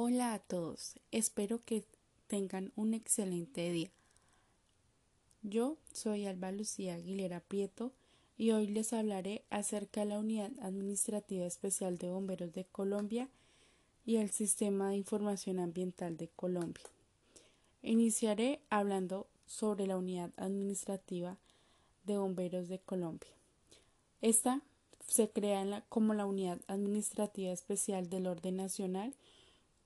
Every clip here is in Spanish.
Hola a todos, espero que tengan un excelente día. Yo soy Alba Lucía Aguilera Prieto y hoy les hablaré acerca de la Unidad Administrativa Especial de Bomberos de Colombia y el Sistema de Información Ambiental de Colombia. Iniciaré hablando sobre la Unidad Administrativa de Bomberos de Colombia. Esta se crea como la Unidad Administrativa Especial del Orden Nacional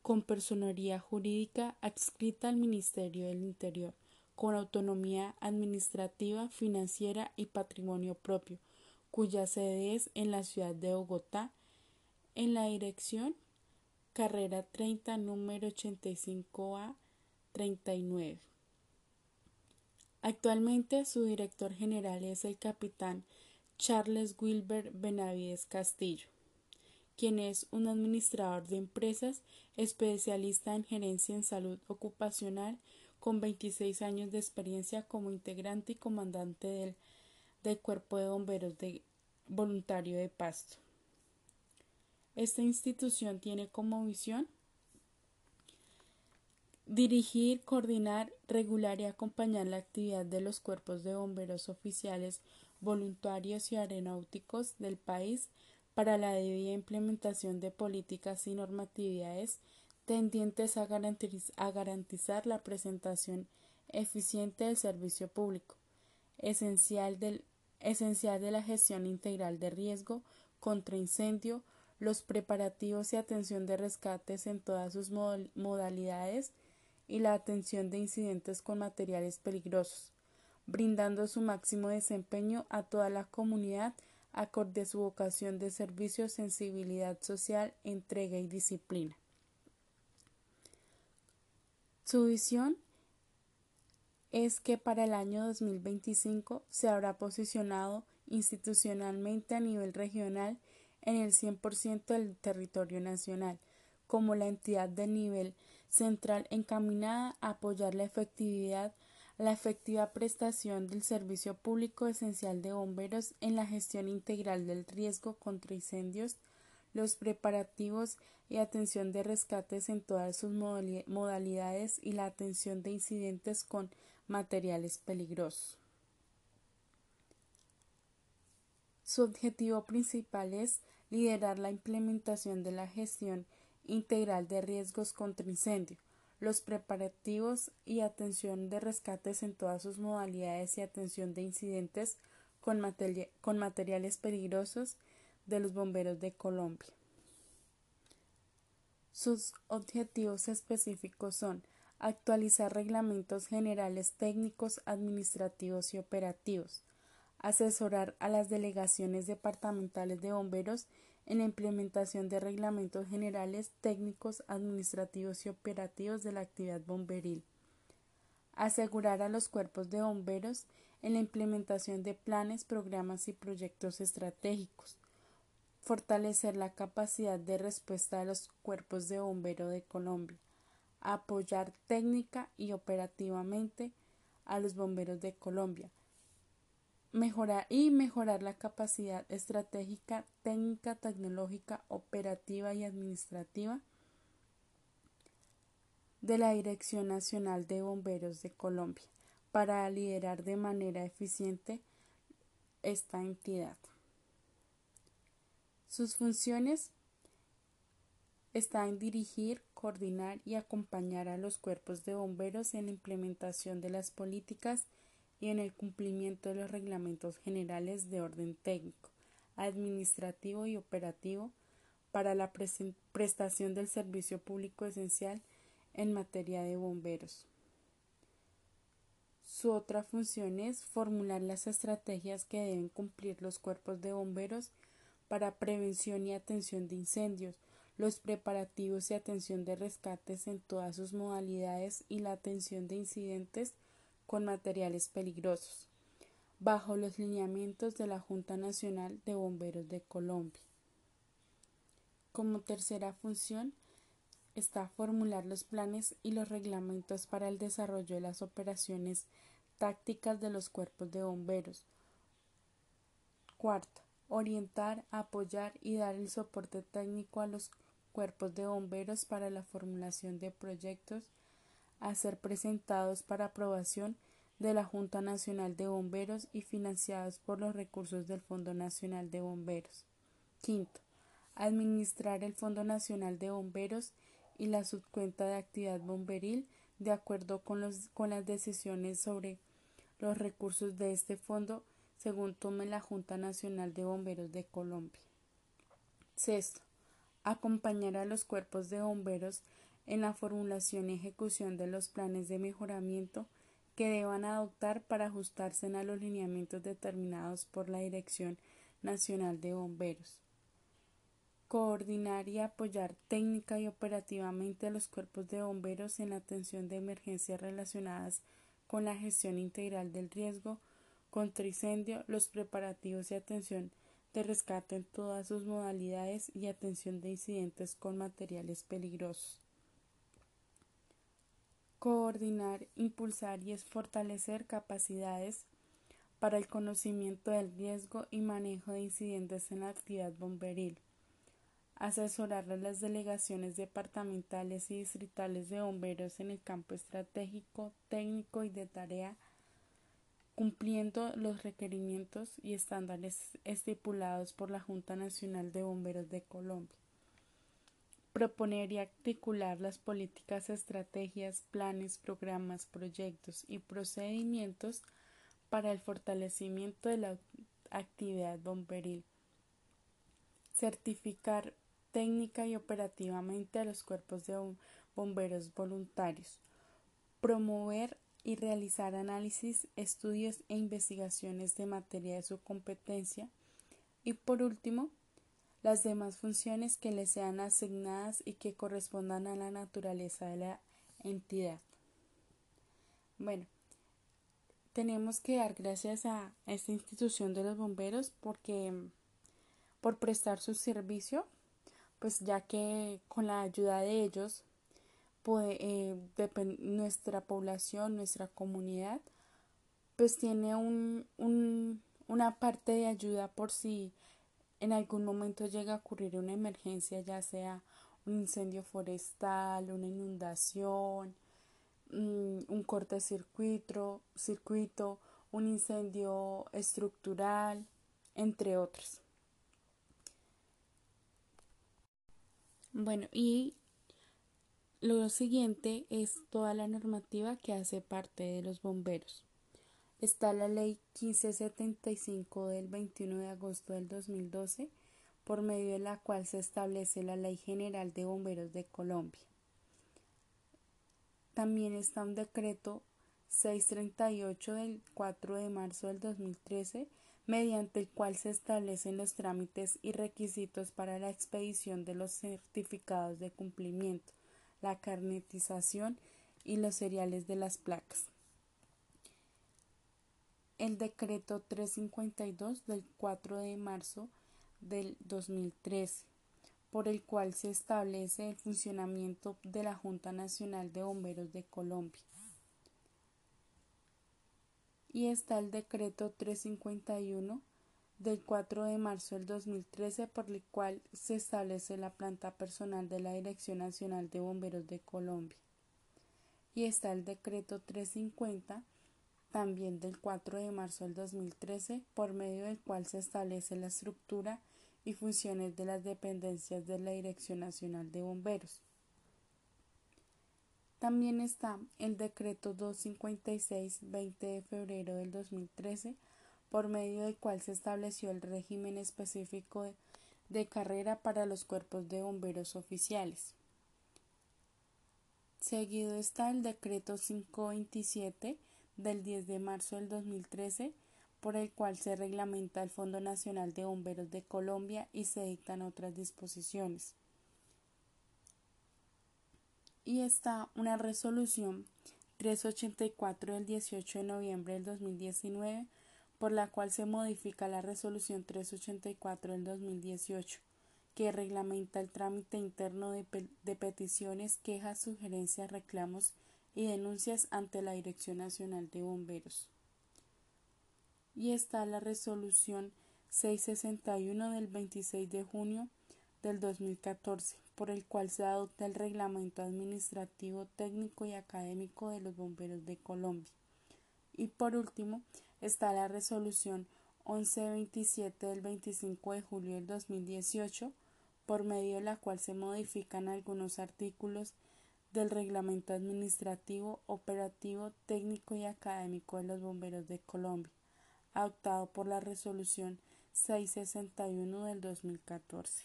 con personería jurídica adscrita al Ministerio del Interior, con autonomía administrativa, financiera y patrimonio propio, cuya sede es en la ciudad de Bogotá, en la dirección carrera 30, número 85A 39. Actualmente su director general es el capitán Charles Wilber Benavides Castillo, quien es un administrador de empresas especialista en gerencia en salud ocupacional con 26 años de experiencia como integrante y comandante del, del Cuerpo de Bomberos de Voluntario de Pasto. Esta institución tiene como visión dirigir, coordinar, regular y acompañar la actividad de los cuerpos de bomberos oficiales voluntarios y aeronáuticos del país para la debida implementación de políticas y normatividades tendientes a, garantizar la presentación eficiente del servicio público, esencial, del, esencial de la gestión integral de riesgo contra incendio, los preparativos y atención de rescates en todas sus modalidades y la atención de incidentes con materiales peligrosos, brindando su máximo desempeño a toda la comunidad acorde a su vocación de servicio, sensibilidad social, entrega y disciplina. Su visión es que para el año 2025 se habrá posicionado institucionalmente a nivel regional en el 100% del territorio nacional, como la entidad de nivel central encaminada a apoyar la efectividad la efectiva prestación del servicio público esencial de bomberos en la gestión integral del riesgo contra incendios, los preparativos y atención de rescates en todas sus modalidades y la atención de incidentes con materiales peligrosos. Su objetivo principal es liderar la implementación de la gestión integral de riesgos contra incendio, los preparativos y atención de rescates en todas sus modalidades y atención de incidentes con, materiales peligrosos de los bomberos de Colombia. Sus objetivos específicos son actualizar reglamentos generales técnicos, administrativos y operativos, asesorar a las delegaciones departamentales de bomberos en la implementación de reglamentos generales, técnicos, administrativos y operativos de la actividad bomberil. Asegurar a los cuerpos de bomberos en la implementación de planes, programas y proyectos estratégicos. Fortalecer la capacidad de respuesta de los cuerpos de bomberos de Colombia. Apoyar técnica y operativamente a los bomberos de Colombia mejorar y mejorar la capacidad estratégica, técnica, tecnológica, operativa y administrativa de la Dirección Nacional de Bomberos de Colombia para liderar de manera eficiente esta entidad. Sus funciones están en dirigir, coordinar y acompañar a los cuerpos de bomberos en la implementación de las políticas y en el cumplimiento de los reglamentos generales de orden técnico, administrativo y operativo para la prestación del servicio público esencial en materia de bomberos. Su otra función es formular las estrategias que deben cumplir los cuerpos de bomberos para prevención y atención de incendios, los preparativos y atención de rescates en todas sus modalidades y la atención de incidentes con materiales peligrosos, bajo los lineamientos de la Junta Nacional de Bomberos de Colombia. Como tercera función está formular los planes y los reglamentos para el desarrollo de las operaciones tácticas de los cuerpos de bomberos. Cuarta, orientar, apoyar y dar el soporte técnico a los cuerpos de bomberos para la formulación de proyectos a ser presentados para aprobación de la Junta Nacional de Bomberos y financiados por los recursos del Fondo Nacional de Bomberos. Quinto, administrar el Fondo Nacional de Bomberos y la subcuenta de actividad bomberil de acuerdo con, los, con las decisiones sobre los recursos de este fondo según tome la Junta Nacional de Bomberos de Colombia. Sexto, acompañar a los cuerpos de bomberos en la formulación y ejecución de los planes de mejoramiento que deban adoptar para ajustarse a los lineamientos determinados por la Dirección Nacional de Bomberos. Coordinar y apoyar técnica y operativamente a los cuerpos de bomberos en la atención de emergencias relacionadas con la gestión integral del riesgo contra incendio, los preparativos y atención de rescate en todas sus modalidades y atención de incidentes con materiales peligrosos coordinar, impulsar y fortalecer capacidades para el conocimiento del riesgo y manejo de incidentes en la actividad bomberil, asesorar a las delegaciones departamentales y distritales de bomberos en el campo estratégico, técnico y de tarea, cumpliendo los requerimientos y estándares estipulados por la Junta Nacional de Bomberos de Colombia proponer y articular las políticas, estrategias, planes, programas, proyectos y procedimientos para el fortalecimiento de la actividad bomberil. Certificar técnica y operativamente a los cuerpos de bomberos voluntarios. Promover y realizar análisis, estudios e investigaciones de materia de su competencia. Y por último, las demás funciones que le sean asignadas y que correspondan a la naturaleza de la entidad. Bueno, tenemos que dar gracias a esta institución de los bomberos porque por prestar su servicio, pues ya que con la ayuda de ellos eh, nuestra población, nuestra comunidad, pues tiene un, un, una parte de ayuda por si en algún momento llega a ocurrir una emergencia, ya sea un incendio forestal, una inundación, mm, un cortocircuito, circuito, un incendio estructural, entre otros. Bueno, y lo siguiente es toda la normativa que hace parte de los bomberos está la Ley 1575 del 21 de agosto del 2012, por medio de la cual se establece la Ley General de Bomberos de Colombia. También está un decreto 638 del 4 de marzo del 2013, mediante el cual se establecen los trámites y requisitos para la expedición de los certificados de cumplimiento, la carnetización y los seriales de las placas el decreto 352 del 4 de marzo del 2013, por el cual se establece el funcionamiento de la Junta Nacional de Bomberos de Colombia. Y está el decreto 351 del 4 de marzo del 2013 por el cual se establece la planta personal de la Dirección Nacional de Bomberos de Colombia. Y está el decreto 350 también del 4 de marzo del 2013, por medio del cual se establece la estructura y funciones de las dependencias de la Dirección Nacional de Bomberos. También está el decreto 256 20 de febrero del 2013, por medio del cual se estableció el régimen específico de, de carrera para los cuerpos de bomberos oficiales. Seguido está el decreto 527 del 10 de marzo del 2013, por el cual se reglamenta el Fondo Nacional de Bomberos de Colombia y se dictan otras disposiciones. Y está una resolución 384 del 18 de noviembre del 2019, por la cual se modifica la resolución 384 del 2018, que reglamenta el trámite interno de, de peticiones, quejas, sugerencias, reclamos y denuncias ante la Dirección Nacional de Bomberos. Y está la resolución 661 del 26 de junio del 2014, por el cual se adopta el Reglamento Administrativo Técnico y Académico de los Bomberos de Colombia. Y por último, está la Resolución 1127 del 25 de julio del 2018, por medio de la cual se modifican algunos artículos del Reglamento Administrativo, Operativo, Técnico y Académico de los Bomberos de Colombia, adoptado por la Resolución 661 del 2014.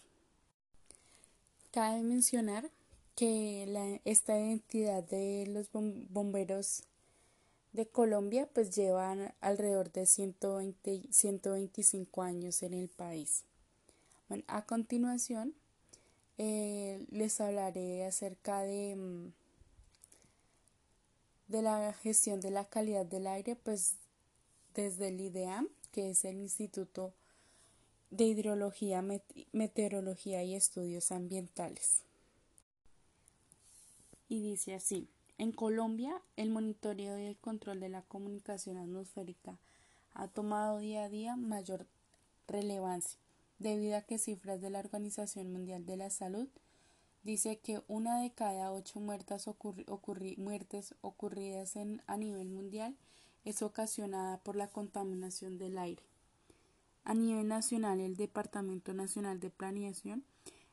Cabe mencionar que esta identidad de los bomberos de Colombia pues alrededor de 120, 125 años en el país. Bueno, a continuación eh, les hablaré acerca de, mm, de la gestión de la calidad del aire pues desde el IDEAM, que es el Instituto de Hidrología, Meteorología y Estudios Ambientales. Y dice así. En Colombia, el monitoreo y el control de la comunicación atmosférica ha tomado día a día mayor relevancia, debido a que cifras de la Organización Mundial de la Salud dice que una de cada ocho muertes, ocurridas en, a nivel mundial es ocasionada por la contaminación del aire. A nivel nacional, el Departamento Nacional de Planeación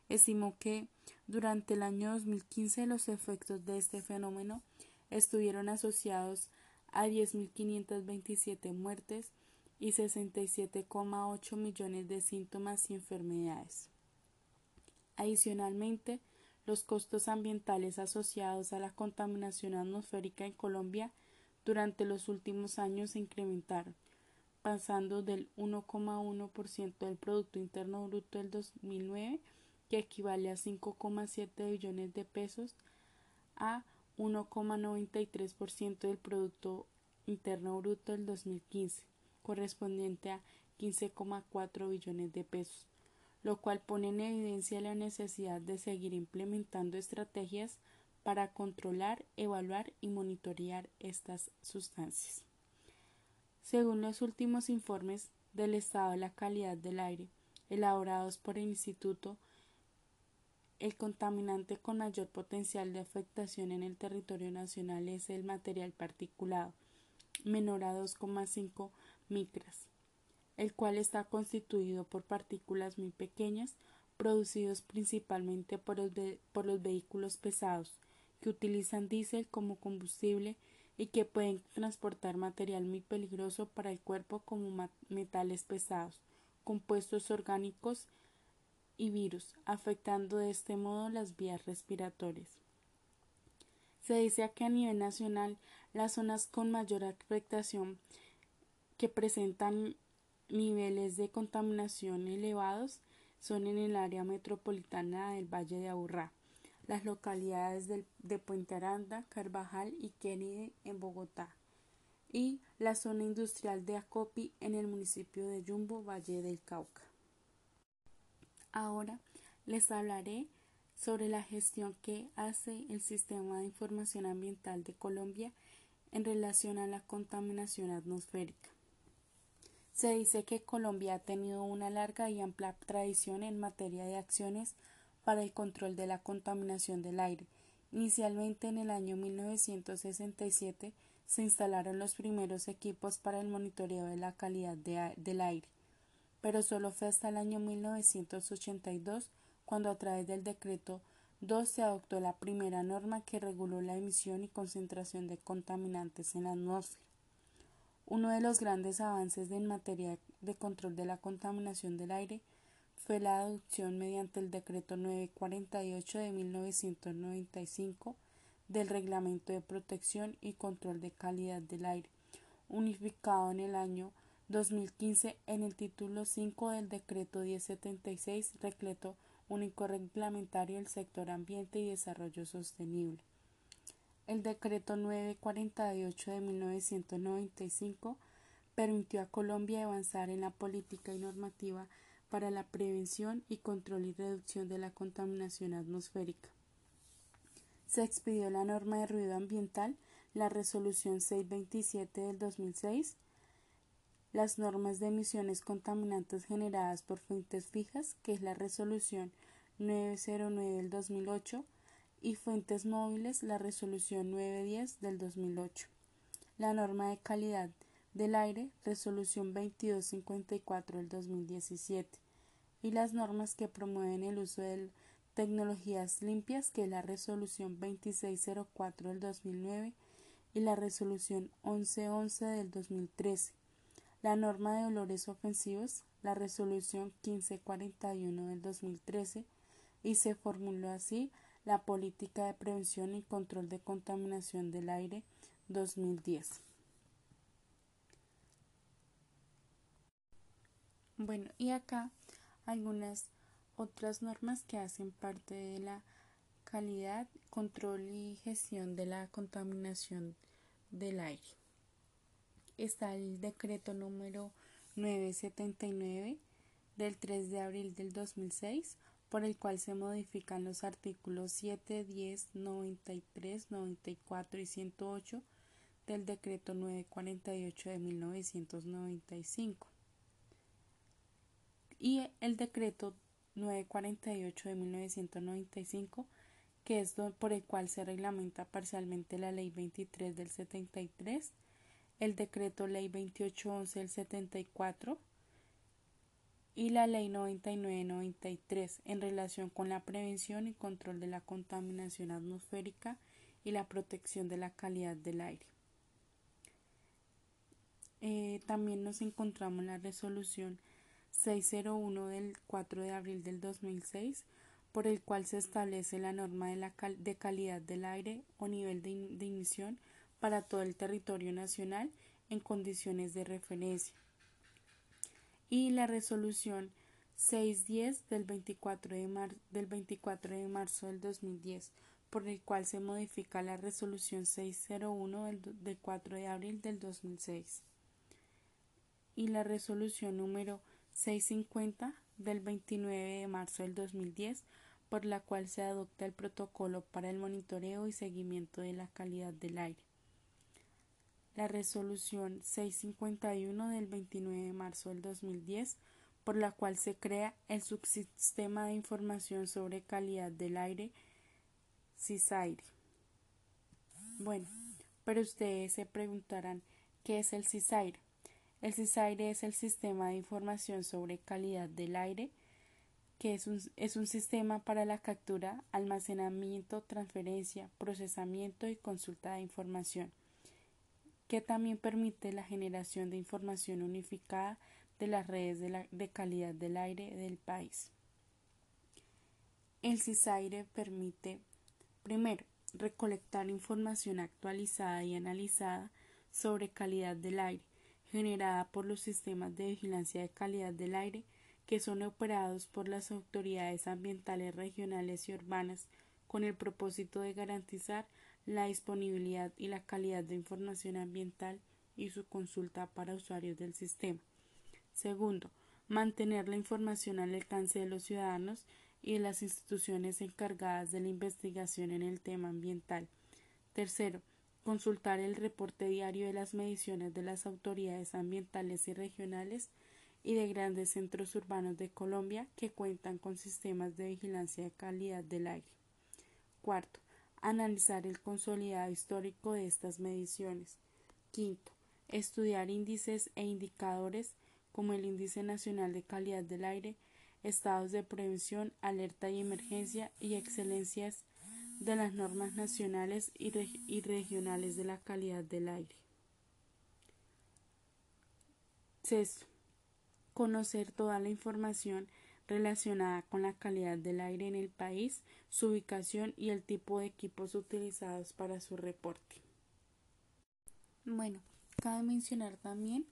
estimó que durante el año 2015 los efectos de este fenómeno estuvieron asociados a 10.527 muertes y 67,8 millones de síntomas y enfermedades. Adicionalmente, los costos ambientales asociados a la contaminación atmosférica en Colombia durante los últimos años se incrementaron, pasando del 1,1% del Producto Interno Bruto del 2009 que equivale a 5,7 billones de pesos, a 1,93% del Producto Interno Bruto del 2015, correspondiente a 15,4 billones de pesos, lo cual pone en evidencia la necesidad de seguir implementando estrategias para controlar, evaluar y monitorear estas sustancias. Según los últimos informes del estado de la calidad del aire, elaborados por el Instituto el contaminante con mayor potencial de afectación en el territorio nacional es el material particulado, menor a 2,5 micras, el cual está constituido por partículas muy pequeñas producidos principalmente por los, por los vehículos pesados que utilizan diésel como combustible y que pueden transportar material muy peligroso para el cuerpo como metales pesados, compuestos orgánicos y virus, afectando de este modo las vías respiratorias. Se dice que a nivel nacional las zonas con mayor afectación que presentan niveles de contaminación elevados son en el área metropolitana del Valle de Aburrá, las localidades de Puente Aranda, Carvajal y Kennedy en Bogotá, y la zona industrial de Acopi en el municipio de Yumbo, Valle del Cauca. Ahora les hablaré sobre la gestión que hace el Sistema de Información Ambiental de Colombia en relación a la contaminación atmosférica. Se dice que Colombia ha tenido una larga y amplia tradición en materia de acciones para el control de la contaminación del aire. Inicialmente en el año 1967 se instalaron los primeros equipos para el monitoreo de la calidad del aire pero solo fue hasta el año 1982 cuando a través del decreto 2 se adoptó la primera norma que reguló la emisión y concentración de contaminantes en la atmósfera. Uno de los grandes avances en materia de control de la contaminación del aire fue la adopción mediante el decreto 948 de 1995 del Reglamento de Protección y Control de Calidad del Aire, unificado en el año 2015 en el título 5 del decreto 1076 Recleto único reglamentario del sector ambiente y desarrollo sostenible. El decreto 948 de 1995 permitió a Colombia avanzar en la política y normativa para la prevención y control y reducción de la contaminación atmosférica. Se expidió la norma de ruido ambiental, la resolución 627 del 2006, las normas de emisiones contaminantes generadas por fuentes fijas, que es la resolución 909 del 2008 y fuentes móviles la resolución 910 del 2008. La norma de calidad del aire resolución 2254 del 2017 y las normas que promueven el uso de tecnologías limpias que es la resolución 2604 del 2009 y la resolución 1111 del 2013. La norma de olores ofensivos, la resolución 1541 del 2013 y se formuló así la Política de Prevención y Control de Contaminación del Aire 2010. Bueno, y acá algunas otras normas que hacen parte de la calidad, control y gestión de la contaminación del aire. Está el decreto número 979 del 3 de abril del 2006 por el cual se modifican los artículos 7, 10, 93, 94 y 108 del decreto 948 de 1995 y el decreto 948 de 1995 que es por el cual se reglamenta parcialmente la ley 23 del 73, el decreto ley 2811 del 74 y la Ley 9993 en relación con la prevención y control de la contaminación atmosférica y la protección de la calidad del aire. Eh, también nos encontramos en la resolución 601 del 4 de abril del 2006 por el cual se establece la norma de, la de calidad del aire o nivel de, de emisión para todo el territorio nacional en condiciones de referencia y la resolución 610 del 24 de, del 24 de marzo del 2010, por el cual se modifica la resolución 601 del, del 4 de abril del 2006 y la resolución número 650 del 29 de marzo del 2010, por la cual se adopta el protocolo para el monitoreo y seguimiento de la calidad del aire la resolución 651 del 29 de marzo del 2010, por la cual se crea el subsistema de información sobre calidad del aire CISAIRE. Bueno, pero ustedes se preguntarán ¿qué es el CISAIRE? El CISAIRE es el sistema de información sobre calidad del aire que es un, es un sistema para la captura, almacenamiento, transferencia, procesamiento y consulta de información que también permite la generación de información unificada de las redes de, calidad del aire del país. El CISAIRE permite, primero, recolectar información actualizada y analizada sobre calidad del aire, generada por los sistemas de vigilancia de calidad del aire que son operados por las autoridades ambientales regionales y urbanas con el propósito de garantizar la disponibilidad y la calidad de información ambiental y su consulta para usuarios del sistema. Segundo, mantener la información al alcance de los ciudadanos y de las instituciones encargadas de la investigación en el tema ambiental. Tercero, consultar el reporte diario de las mediciones de las autoridades ambientales y regionales y de grandes centros urbanos de Colombia que cuentan con sistemas de vigilancia de calidad del aire. Cuarto, analizar el consolidado histórico de estas mediciones. Quinto, estudiar índices e indicadores como el Índice Nacional de Calidad del Aire, estados de prevención, alerta y emergencia y excelencias de las normas nacionales y, regionales de la calidad del aire. Sexto, conocer toda la información relacionada con la calidad del aire en el país, su ubicación y el tipo de equipos utilizados para su reporte. Bueno, cabe mencionar también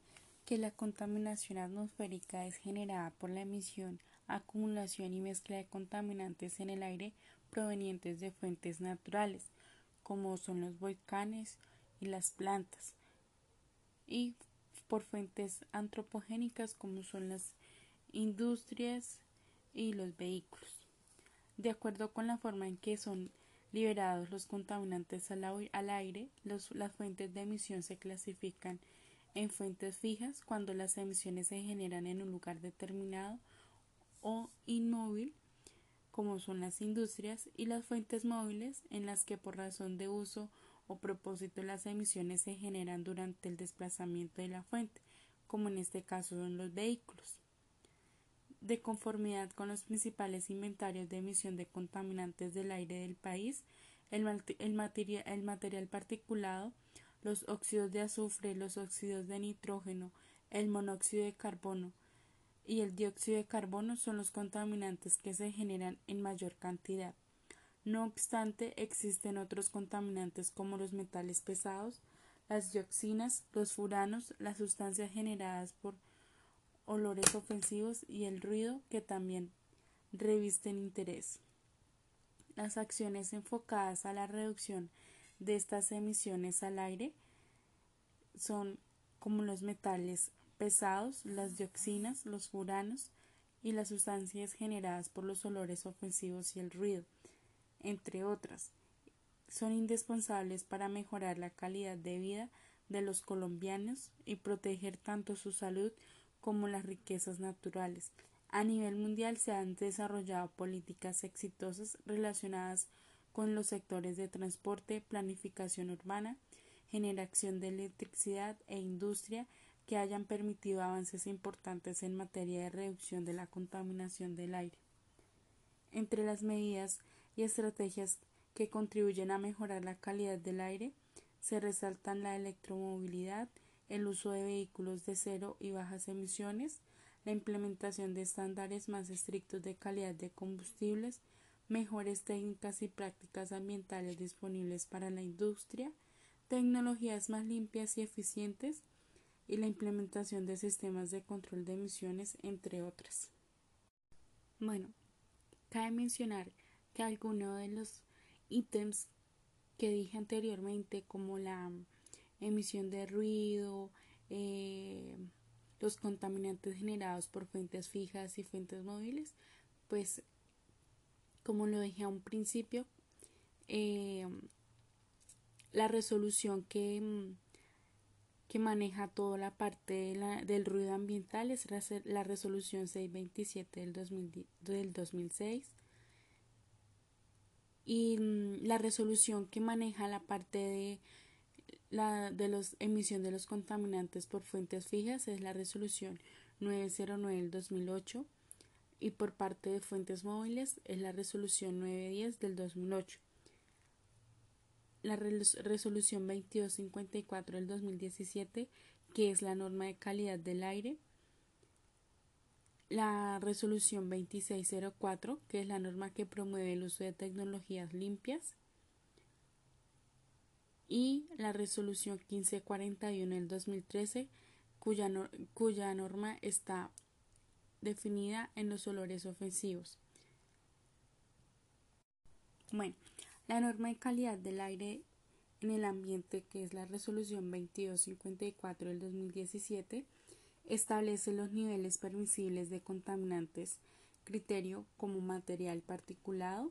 que la contaminación atmosférica es generada por la emisión, acumulación y mezcla de contaminantes en el aire provenientes de fuentes naturales, como son los volcanes y las plantas, y por fuentes antropogénicas como son las industrias y los vehículos. De acuerdo con la forma en que son liberados los contaminantes al, aire, las fuentes de emisión se clasifican en fuentes fijas cuando las emisiones se generan en un lugar determinado o inmóvil como son las industrias, y las fuentes móviles, en las que por razón de uso o propósito las emisiones se generan durante el desplazamiento de la fuente, como en este caso son los vehículos. De conformidad con los principales inventarios de emisión de contaminantes del aire del país, el, material particulado, los óxidos de azufre, los óxidos de nitrógeno, el monóxido de carbono y el dióxido de carbono son los contaminantes que se generan en mayor cantidad. No obstante, existen otros contaminantes como los metales pesados, las dioxinas, los furanos, las sustancias generadas por olores ofensivos y el ruido que también revisten interés. Las acciones enfocadas a la reducción de estas emisiones al aire son como los metales pesados, las dioxinas, los furanos y las sustancias generadas por los olores ofensivos y el ruido, entre otras. Son indispensables para mejorar la calidad de vida de los colombianos y proteger tanto su salud como las riquezas naturales. A nivel mundial se han desarrollado políticas exitosas relacionadas con los sectores de transporte, planificación urbana, generación de electricidad e industria que hayan permitido avances importantes en materia de reducción de la contaminación del aire. Entre las medidas y estrategias que contribuyen a mejorar la calidad del aire se resaltan la electromovilidad, el uso de vehículos de cero y bajas emisiones, la implementación de estándares más estrictos de calidad de combustibles, mejores técnicas y prácticas ambientales disponibles para la industria, tecnologías más limpias y eficientes y la implementación de sistemas de control de emisiones, entre otras. Bueno, cabe mencionar que algunos de los ítems que dije anteriormente, como la emisión de ruido, eh, los contaminantes generados por fuentes fijas y fuentes móviles, pues como lo dije a un principio, eh, la resolución que, que, maneja toda la parte del ruido ambiental es la resolución 627 del, del 2006 y mm, la resolución que maneja la parte de la de los emisión de los contaminantes por fuentes fijas es la resolución 909 del 2008 y por parte de fuentes móviles es la resolución 910 del 2008. La resolución 2254 del 2017, que es la norma de calidad del aire. La resolución 2604, que es la norma que promueve el uso de tecnologías limpias y la resolución 1541 del 2013 cuya, cuya norma está definida en los olores ofensivos. Bueno, la norma de calidad del aire en el ambiente, que es la resolución 2254 del 2017, establece los niveles permisibles de contaminantes, criterio como material particulado,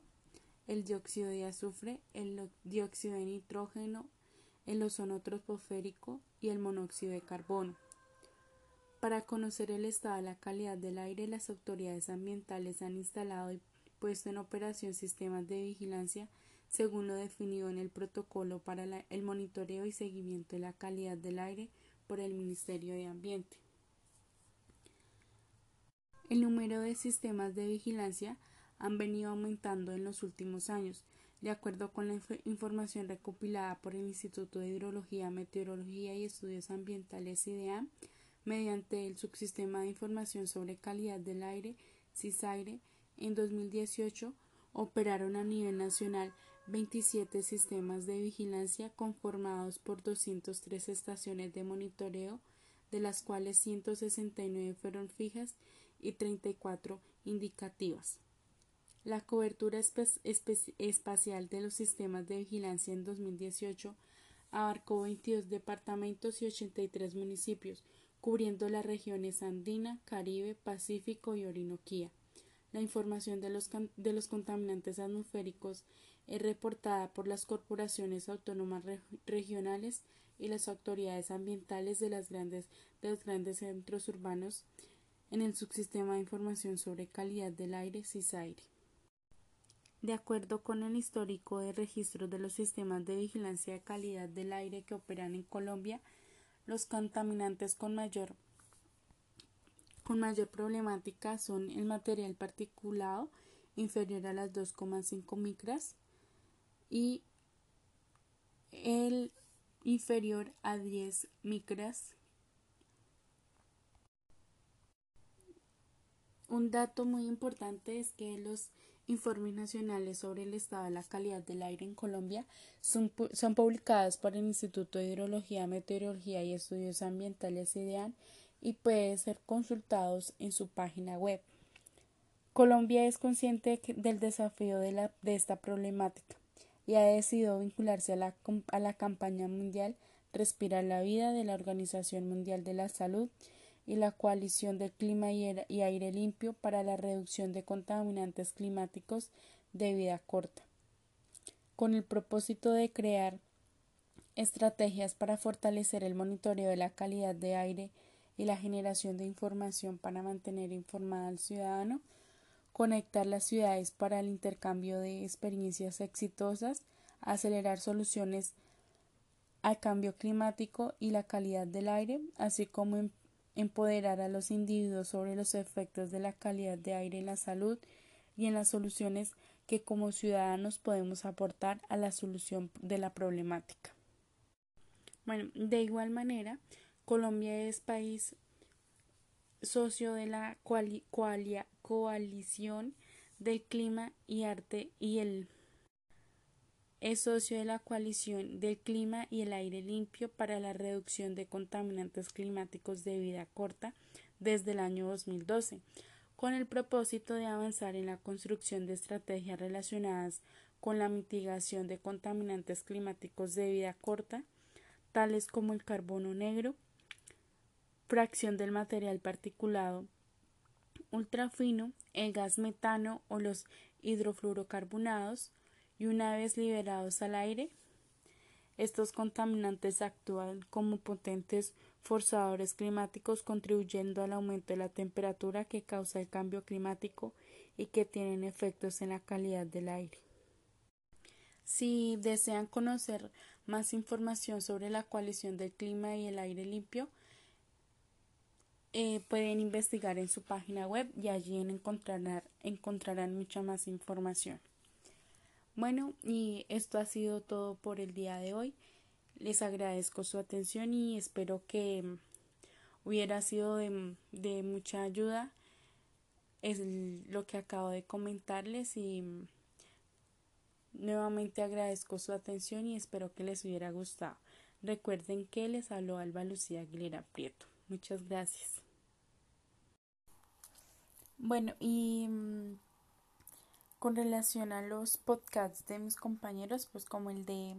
el dióxido de azufre, el dióxido de nitrógeno, el ozono troposférico y el monóxido de carbono. Para conocer el estado de la calidad del aire, las autoridades ambientales han instalado y puesto en operación sistemas de vigilancia según lo definido en el protocolo para el monitoreo y seguimiento de la calidad del aire por el Ministerio de Ambiente. El número de sistemas de vigilancia han venido aumentando en los últimos años, de acuerdo con la información recopilada por el Instituto de Hidrología, Meteorología y Estudios Ambientales IDEA, mediante el Subsistema de Información sobre Calidad del Aire, CISAIRE, en 2018 operaron a nivel nacional 27 sistemas de vigilancia conformados por 203 estaciones de monitoreo, de las cuales 169 fueron fijas y 34 indicativas. La cobertura espacial de los sistemas de vigilancia en 2018 abarcó 22 departamentos y 83 municipios, cubriendo las regiones Andina, Caribe, Pacífico y Orinoquía. La información de los, contaminantes atmosféricos es reportada por las corporaciones autónomas regionales y las autoridades ambientales de, de los grandes centros urbanos en el subsistema de información sobre calidad del aire CISAIRE. De acuerdo con el histórico de registro de los sistemas de vigilancia de calidad del aire que operan en Colombia, los contaminantes con mayor, con mayor problemática son el material particulado inferior a las 2,5 micras y el inferior a 10 micras. Un dato muy importante es que los informes nacionales sobre el estado de la calidad del aire en Colombia son, son publicados por el Instituto de Hidrología, Meteorología y Estudios Ambientales IDEAN y pueden ser consultados en su página web. Colombia es consciente del desafío de, de esta problemática y ha decidido vincularse a la, a la campaña mundial Respirar la vida de la Organización Mundial de la Salud y la Coalición del Clima y Aire Limpio para la reducción de contaminantes climáticos de vida corta, con el propósito de crear estrategias para fortalecer el monitoreo de la calidad de aire y la generación de información para mantener informada al ciudadano, conectar las ciudades para el intercambio de experiencias exitosas, acelerar soluciones al cambio climático y la calidad del aire, así como em-, empoderar a los individuos sobre los efectos de la calidad de aire en la salud y en las soluciones que como ciudadanos podemos aportar a la solución de la problemática. Bueno, de igual manera, Colombia es país socio de la coalición del clima y arte y el es socio de la coalición del clima y el aire limpio para la reducción de contaminantes climáticos de vida corta desde el año 2012, con el propósito de avanzar en la construcción de estrategias relacionadas con la mitigación de contaminantes climáticos de vida corta, tales como el carbono negro, fracción del material particulado ultrafino, el gas metano o los hidrofluorocarbonados, y una vez liberados al aire, estos contaminantes actúan como potentes forzadores climáticos contribuyendo al aumento de la temperatura que causa el cambio climático y que tienen efectos en la calidad del aire. Si desean conocer más información sobre la coalición del clima y el aire limpio, eh, pueden investigar en su página web y allí encontrarán, encontrarán mucha más información. Bueno, y esto ha sido todo por el día de hoy. Les agradezco su atención y espero que hubiera sido de, de mucha ayuda es lo que acabo de comentarles y nuevamente agradezco su atención y espero que les hubiera gustado. Recuerden que les habló Alba Lucía Aguilera Prieto. Muchas gracias. Bueno, y mm, con relación a los podcasts de mis compañeros, pues como el de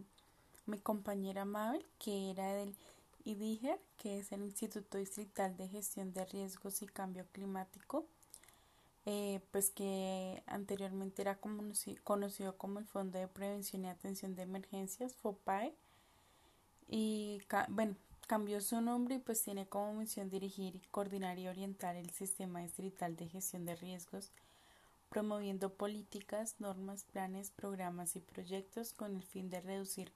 mi compañera Mabel, que era del IDIGER, que es el Instituto Distrital de Gestión de Riesgos y Cambio Climático, eh, pues que anteriormente era conocido como el Fondo de Prevención y Atención de Emergencias, FOPAE, y bueno, cambió su nombre y pues tiene como misión dirigir, coordinar y orientar el sistema distrital de gestión de riesgos promoviendo políticas, normas, planes, programas y proyectos con el fin de reducir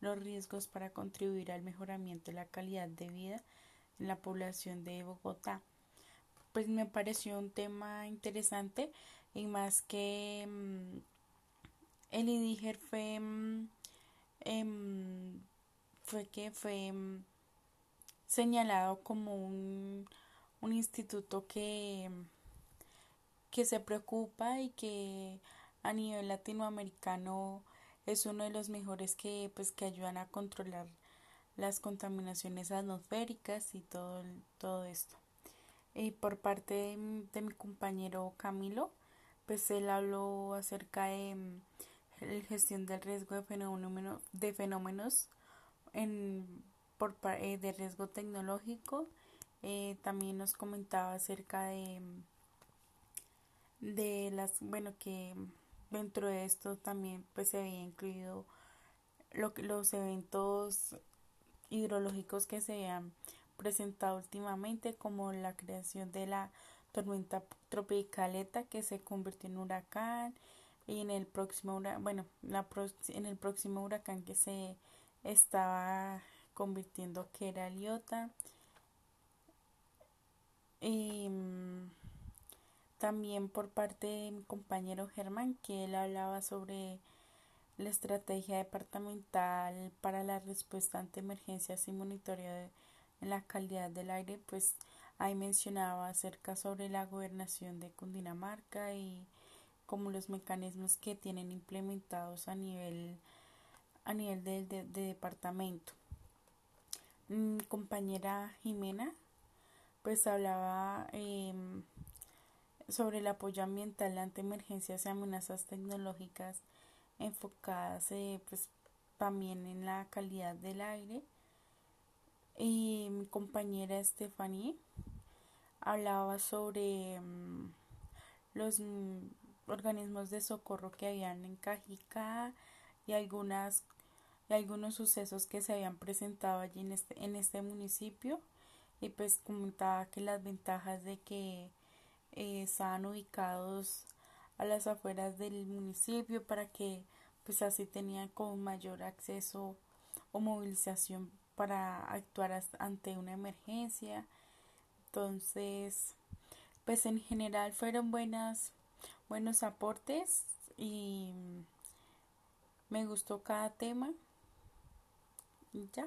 los riesgos para contribuir al mejoramiento de la calidad de vida en la población de Bogotá. Pues me pareció un tema interesante y más que mm, el IDIGER fue mm, em, fue que fue mm, señalado como un, un instituto que que se preocupa y que a nivel latinoamericano es uno de los mejores que pues que ayudan a controlar las contaminaciones atmosféricas y todo todo esto. Y por parte de, mi compañero Camilo pues él habló acerca de mm, la gestión del riesgo de fenómenos de fenómenos en por eh, de riesgo tecnológico. Eh, también nos comentaba acerca de mm, de las, bueno, que dentro de esto también pues se había incluido lo, los eventos hidrológicos que se han presentado últimamente como la creación de la tormenta tropical ETA que se convirtió en huracán, y en el próximo bueno la en el próximo huracán que se estaba convirtiendo que era Liota y mm, también por parte de mi compañero Germán que él hablaba sobre la estrategia departamental para la respuesta ante emergencias y monitoreo de la calidad del aire pues ahí mencionaba acerca sobre la gobernación de Cundinamarca y como los mecanismos que tienen implementados a nivel a nivel de, de, departamento. Mi compañera Jimena pues hablaba em, sobre el apoyo ambiental ante emergencias y amenazas tecnológicas enfocadas eh, pues también en la calidad del aire. Y mi compañera Stephanie hablaba sobre em, los organismos de socorro que habían en Cajica y algunas y algunos sucesos que se habían presentado allí en este, en este municipio. Y pues comentaba que las ventajas de que eh, estaban ubicados a las afueras del municipio para que pues así tenían con mayor acceso o movilización para actuar ante una emergencia. Entonces pues en general fueron buenas buenos aportes y me gustó cada tema. Y ya